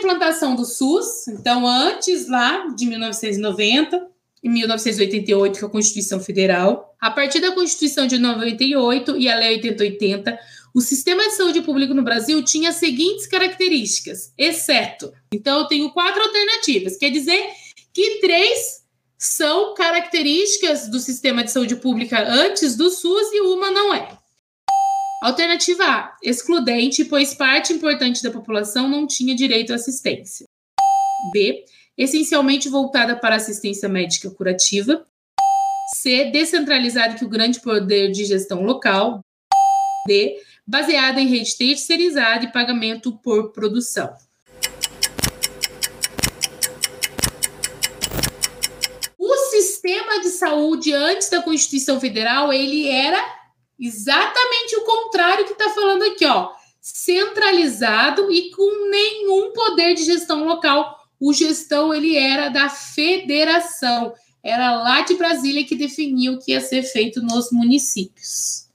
implantação do SUS, então antes lá de 1990, em 1988, com a Constituição Federal. A partir da Constituição de 98 e a Lei 8080, o sistema de saúde público no Brasil tinha as seguintes características, exceto. Então, eu tenho quatro alternativas, quer dizer que três são características do sistema de saúde pública antes do SUS e uma não é. Alternativa A, excludente, pois parte importante da população não tinha direito à assistência. B, essencialmente voltada para assistência médica curativa. C, descentralizada que o grande poder de gestão local. D, baseada em rede terceirizada e pagamento por produção. O sistema de saúde antes da Constituição Federal, ele era exatamente o contrário que está falando aqui, ó, centralizado e com nenhum poder de gestão local. O gestão ele era da federação, era lá de Brasília que definia o que ia ser feito nos municípios.